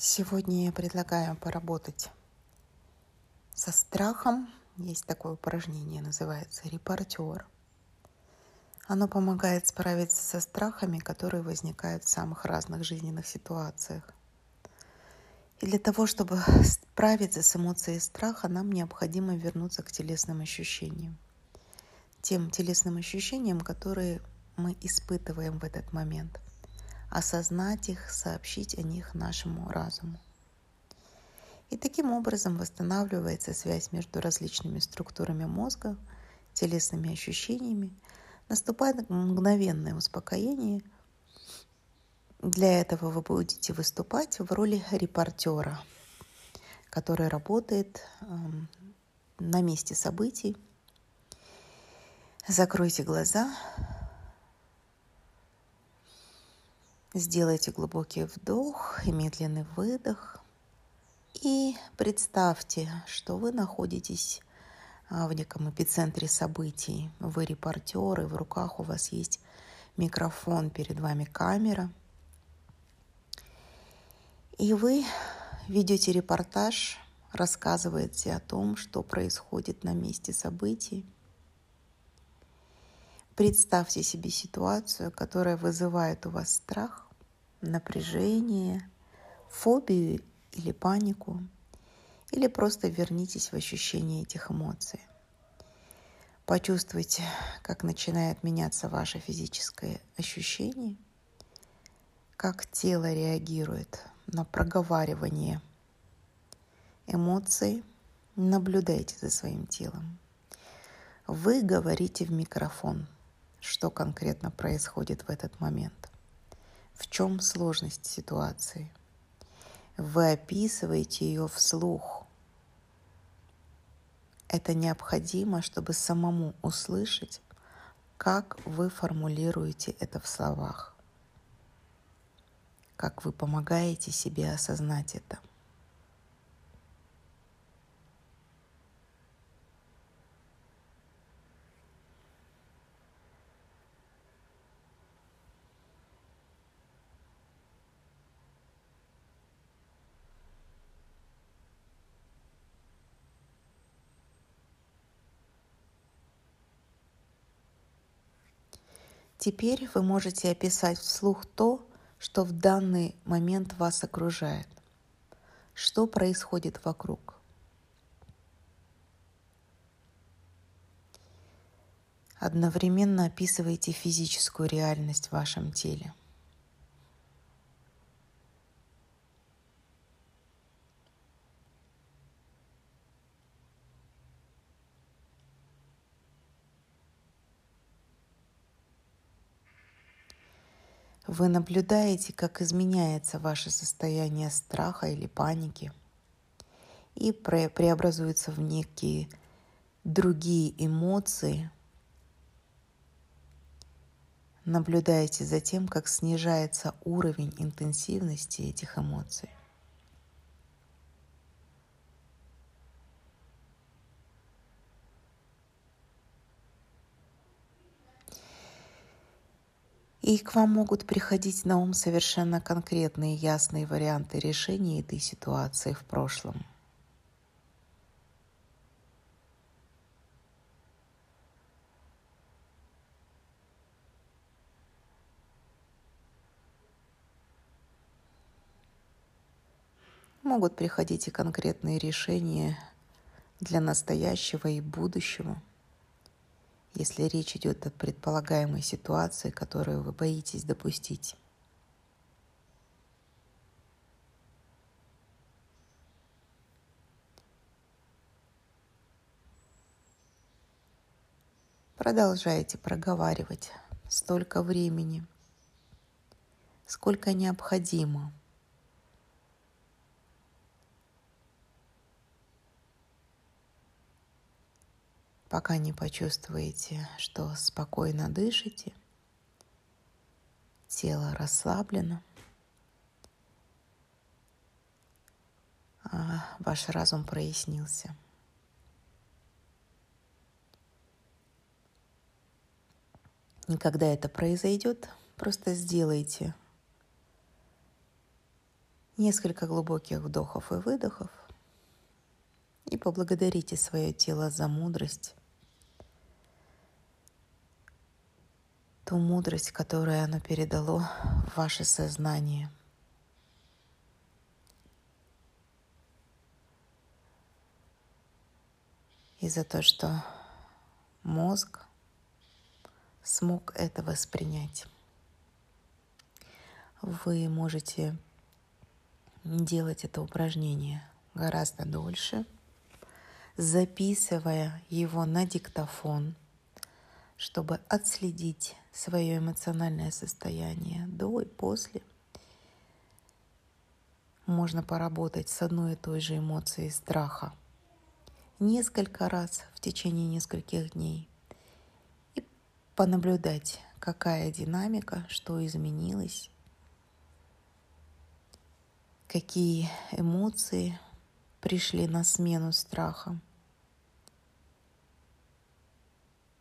Сегодня я предлагаю поработать со страхом. Есть такое упражнение, называется репортер. Оно помогает справиться со страхами, которые возникают в самых разных жизненных ситуациях. И для того, чтобы справиться с эмоцией страха, нам необходимо вернуться к телесным ощущениям. Тем телесным ощущениям, которые мы испытываем в этот момент – осознать их, сообщить о них нашему разуму. И таким образом восстанавливается связь между различными структурами мозга, телесными ощущениями, наступает мгновенное успокоение. Для этого вы будете выступать в роли репортера, который работает эм, на месте событий. Закройте глаза, Сделайте глубокий вдох и медленный выдох. И представьте, что вы находитесь а, в неком эпицентре событий. Вы репортеры, в руках у вас есть микрофон, перед вами камера. И вы ведете репортаж, рассказываете о том, что происходит на месте событий. Представьте себе ситуацию, которая вызывает у вас страх, напряжение, фобию или панику, или просто вернитесь в ощущение этих эмоций. Почувствуйте, как начинает меняться ваше физическое ощущение, как тело реагирует на проговаривание эмоций. Наблюдайте за своим телом. Вы говорите в микрофон – что конкретно происходит в этот момент. В чем сложность ситуации? Вы описываете ее вслух. Это необходимо, чтобы самому услышать, как вы формулируете это в словах, как вы помогаете себе осознать это. Теперь вы можете описать вслух то, что в данный момент вас окружает. Что происходит вокруг? Одновременно описывайте физическую реальность в вашем теле. Вы наблюдаете, как изменяется ваше состояние страха или паники и преобразуется в некие другие эмоции. Наблюдаете за тем, как снижается уровень интенсивности этих эмоций. И к вам могут приходить на ум совершенно конкретные ясные варианты решения этой ситуации в прошлом. Могут приходить и конкретные решения для настоящего и будущего – если речь идет о предполагаемой ситуации, которую вы боитесь допустить. Продолжайте проговаривать столько времени, сколько необходимо – пока не почувствуете, что спокойно дышите, тело расслаблено, а ваш разум прояснился. И когда это произойдет, просто сделайте Несколько глубоких вдохов и выдохов. И поблагодарите свое тело за мудрость. Ту мудрость, которую оно передало в ваше сознание. И за то, что мозг смог это воспринять. Вы можете делать это упражнение гораздо дольше, записывая его на диктофон, чтобы отследить свое эмоциональное состояние до и после. Можно поработать с одной и той же эмоцией страха несколько раз в течение нескольких дней и понаблюдать, какая динамика, что изменилось какие эмоции пришли на смену страха,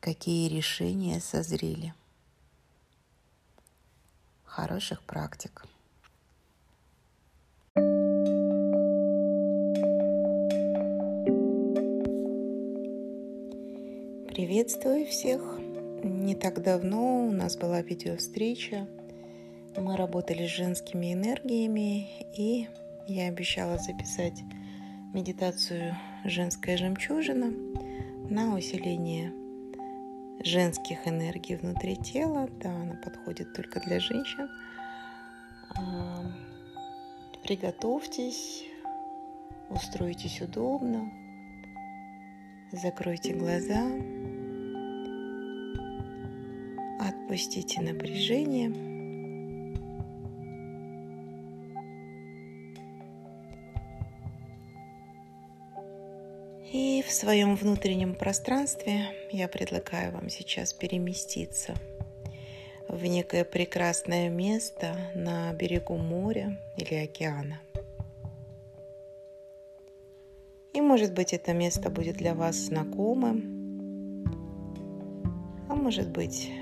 какие решения созрели. Хороших практик. Приветствую всех! Не так давно у нас была видеовстреча мы работали с женскими энергиями, и я обещала записать медитацию «Женская жемчужина» на усиление женских энергий внутри тела. Да, она подходит только для женщин. А, приготовьтесь, устройтесь удобно, закройте глаза, отпустите напряжение – И в своем внутреннем пространстве я предлагаю вам сейчас переместиться в некое прекрасное место на берегу моря или океана. И может быть это место будет для вас знакомым, а может быть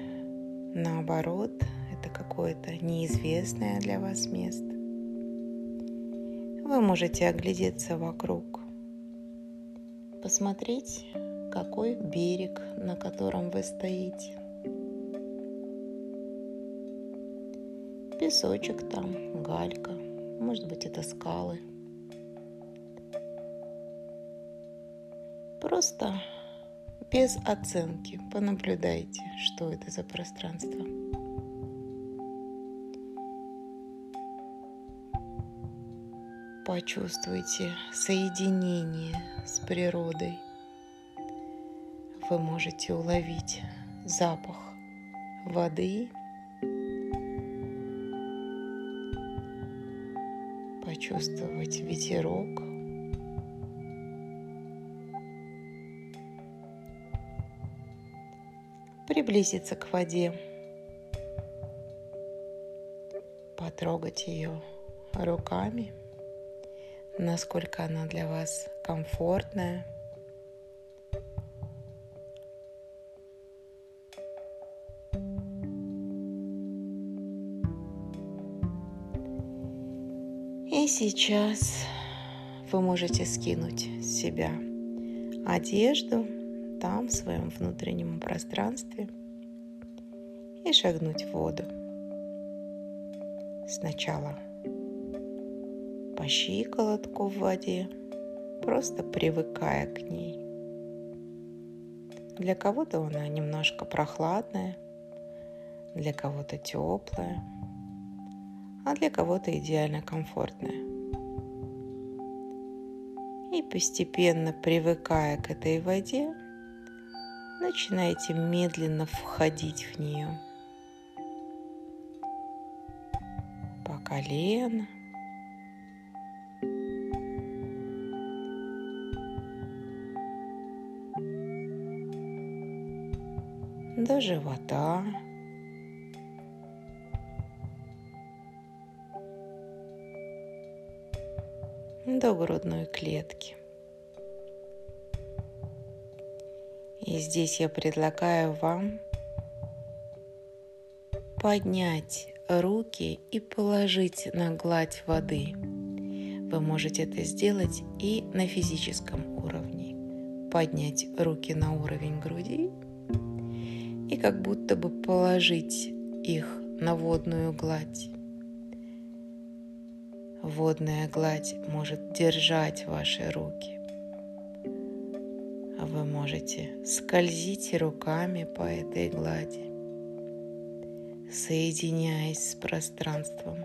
наоборот, это какое-то неизвестное для вас место. Вы можете оглядеться вокруг посмотреть, какой берег, на котором вы стоите. Песочек там, галька, может быть это скалы. Просто без оценки понаблюдайте, что это за пространство. Почувствуйте соединение с природой. Вы можете уловить запах воды, почувствовать ветерок. Приблизиться к воде, потрогать ее руками – насколько она для вас комфортная. И сейчас вы можете скинуть с себя одежду там, в своем внутреннем пространстве, и шагнуть в воду. Сначала по щиколотку в воде, просто привыкая к ней. Для кого-то она немножко прохладная, для кого-то теплая, а для кого-то идеально комфортная. И постепенно привыкая к этой воде, начинайте медленно входить в нее. По колено, до живота. до грудной клетки. И здесь я предлагаю вам поднять руки и положить на гладь воды – Вы можете это сделать и на физическом уровне. Поднять руки на уровень груди как будто бы положить их на водную гладь. Водная гладь может держать ваши руки. Вы можете скользить руками по этой глади, соединяясь с пространством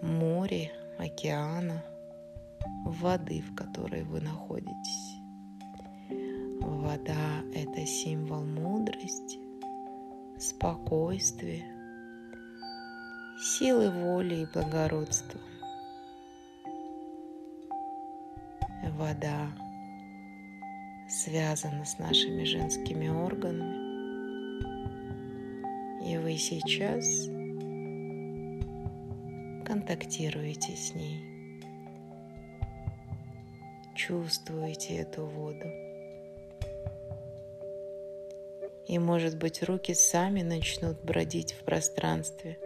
моря, океана, воды, в которой вы находитесь. Вода – это символ мудрости, спокойствия, силы воли и благородства. Вода связана с нашими женскими органами. И вы сейчас контактируете с ней. Чувствуете эту воду. И, может быть, руки сами начнут бродить в пространстве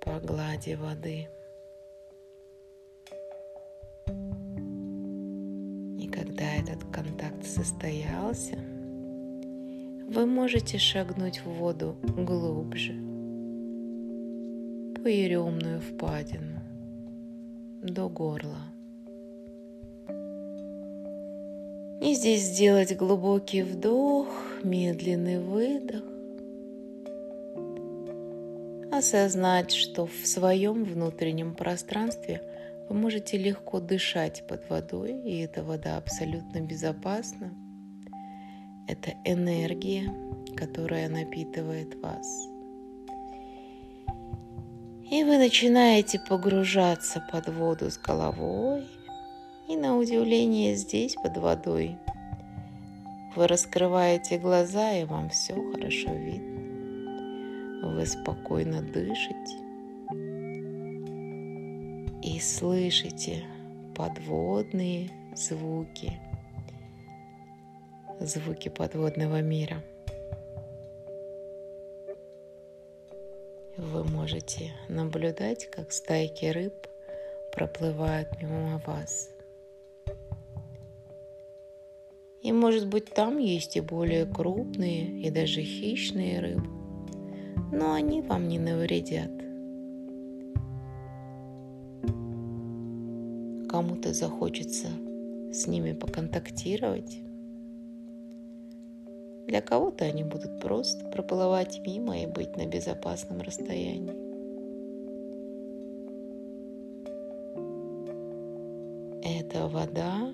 по глади воды. И когда этот контакт состоялся, вы можете шагнуть в воду глубже, по еремную впадину, до горла. И здесь сделать глубокий вдох, медленный выдох. Осознать, что в своем внутреннем пространстве вы можете легко дышать под водой, и эта вода абсолютно безопасна. Это энергия, которая напитывает вас. И вы начинаете погружаться под воду с головой – и на удивление здесь под водой. Вы раскрываете глаза, и вам все хорошо видно. Вы спокойно дышите и слышите подводные звуки, звуки подводного мира. Вы можете наблюдать, как стайки рыб проплывают мимо вас. И может быть там есть и более крупные, и даже хищные рыбы. Но они вам не навредят. Кому-то захочется с ними поконтактировать. Для кого-то они будут просто проплывать мимо и быть на безопасном расстоянии. Это вода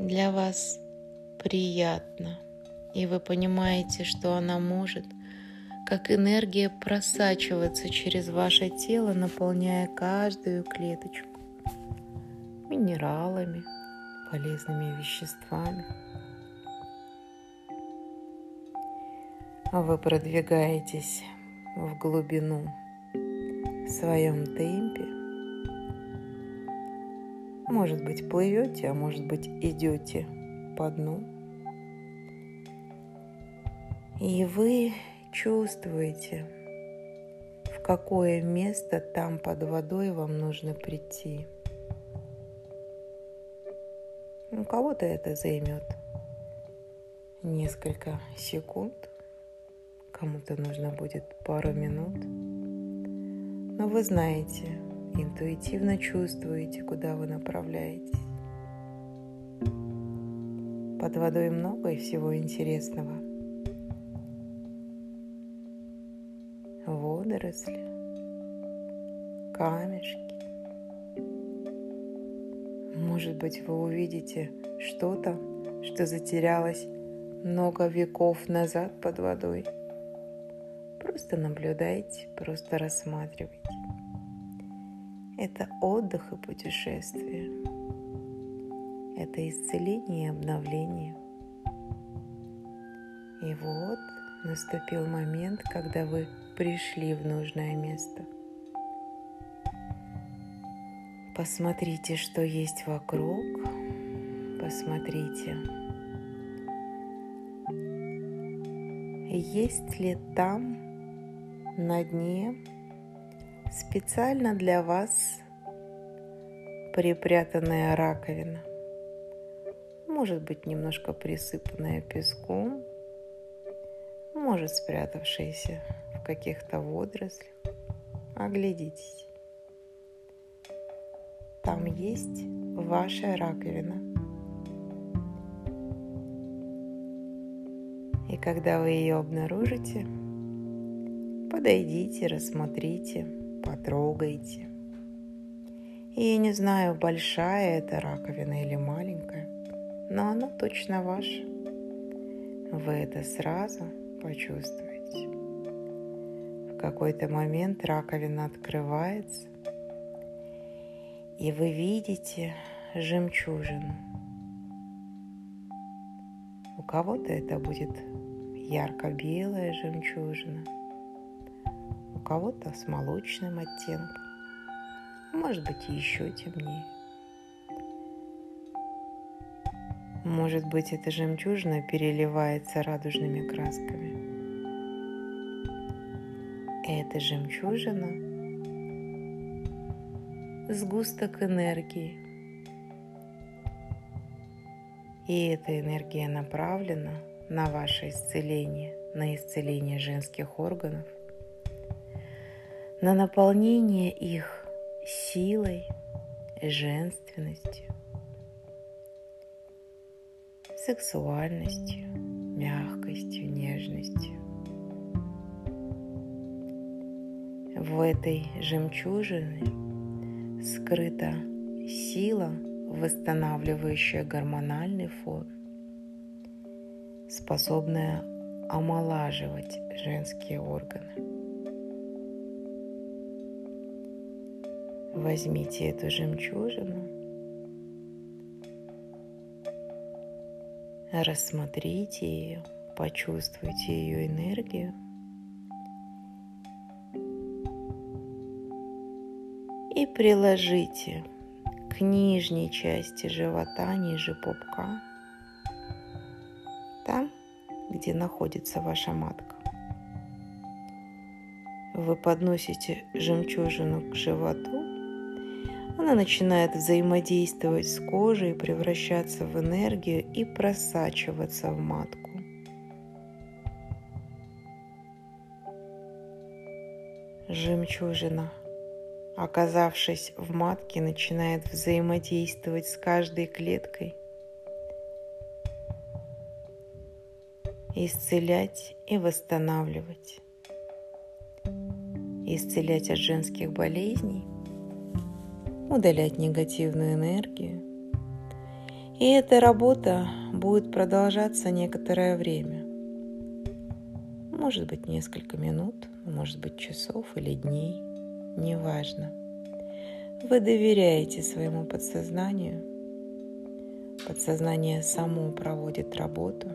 для вас приятно, и вы понимаете, что она может, как энергия, просачиваться через ваше тело, наполняя каждую клеточку минералами, полезными веществами. А вы продвигаетесь в глубину в своем темпе – может быть, плывете, а может быть, идете по дну. И вы чувствуете, в какое место там под водой вам нужно прийти. У кого-то это займет несколько секунд, кому-то нужно будет пару минут. Но вы знаете, интуитивно чувствуете, куда вы направляетесь. Под водой много и всего интересного. Водоросли, камешки. Может быть, вы увидите что-то, что затерялось много веков назад под водой. Просто наблюдайте, просто рассматривайте это отдых и путешествие. Это исцеление и обновление. И вот наступил момент, когда вы пришли в нужное место. Посмотрите, что есть вокруг. Посмотрите, есть ли там на дне специально для вас припрятанная раковина. Может быть немножко присыпанная песком, может спрятавшаяся в каких-то водорослях. Оглядитесь. Там есть ваша раковина. И когда вы ее обнаружите, подойдите, рассмотрите, потрогайте. И я не знаю, большая это раковина или маленькая, но она точно ваша. Вы это сразу почувствуете. В какой-то момент раковина открывается, и вы видите жемчужину. У кого-то это будет ярко-белая жемчужина, кого-то с молочным оттенком, может быть еще темнее. Может быть, эта жемчужина переливается радужными красками. Эта жемчужина сгусток энергии. И эта энергия направлена на ваше исцеление, на исцеление женских органов, на наполнение их силой, женственностью, сексуальностью, мягкостью, нежностью. В этой жемчужине скрыта сила, восстанавливающая гормональный фон, способная омолаживать женские органы. Возьмите эту жемчужину, рассмотрите ее, почувствуйте ее энергию – и приложите к нижней части живота, ниже пупка, там, где находится ваша матка. Вы подносите жемчужину к животу, она начинает взаимодействовать с кожей, превращаться в энергию и просачиваться в матку. Жемчужина оказавшись в матке, начинает взаимодействовать с каждой клеткой, исцелять и восстанавливать, исцелять от женских болезней, удалять негативную энергию. И эта работа будет продолжаться некоторое время. Может быть несколько минут, может быть часов или дней – неважно. Вы доверяете своему подсознанию. Подсознание само проводит работу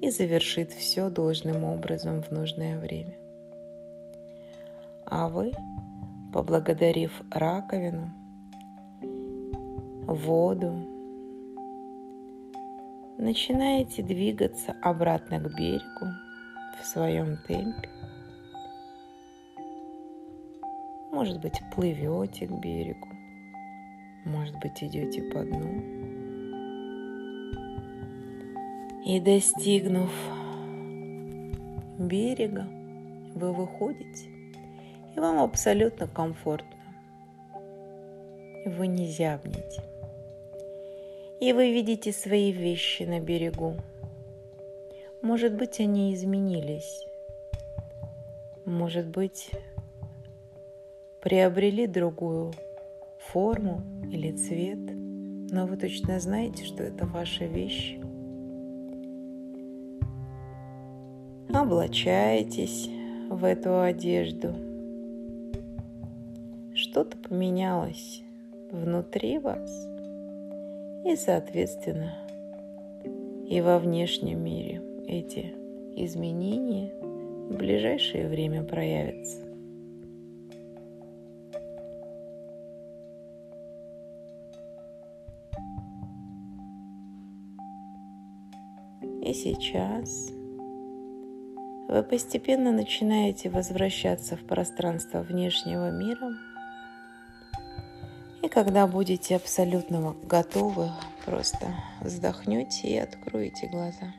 и завершит все должным образом в нужное время. А вы, поблагодарив раковину, воду, начинаете двигаться обратно к берегу в своем темпе Может быть, плывете к берегу, может быть, идете по дну. И достигнув берега, вы выходите, и вам абсолютно комфортно. Вы не зябнете. И вы видите свои вещи на берегу. Может быть, они изменились. Может быть, приобрели другую форму или цвет, но вы точно знаете, что это ваша вещь. Облачаетесь в эту одежду. Что-то поменялось внутри вас и, соответственно, и во внешнем мире эти изменения в ближайшее время проявятся. И сейчас вы постепенно начинаете возвращаться в пространство внешнего мира. И когда будете абсолютно готовы, просто вздохнете и откроете глаза.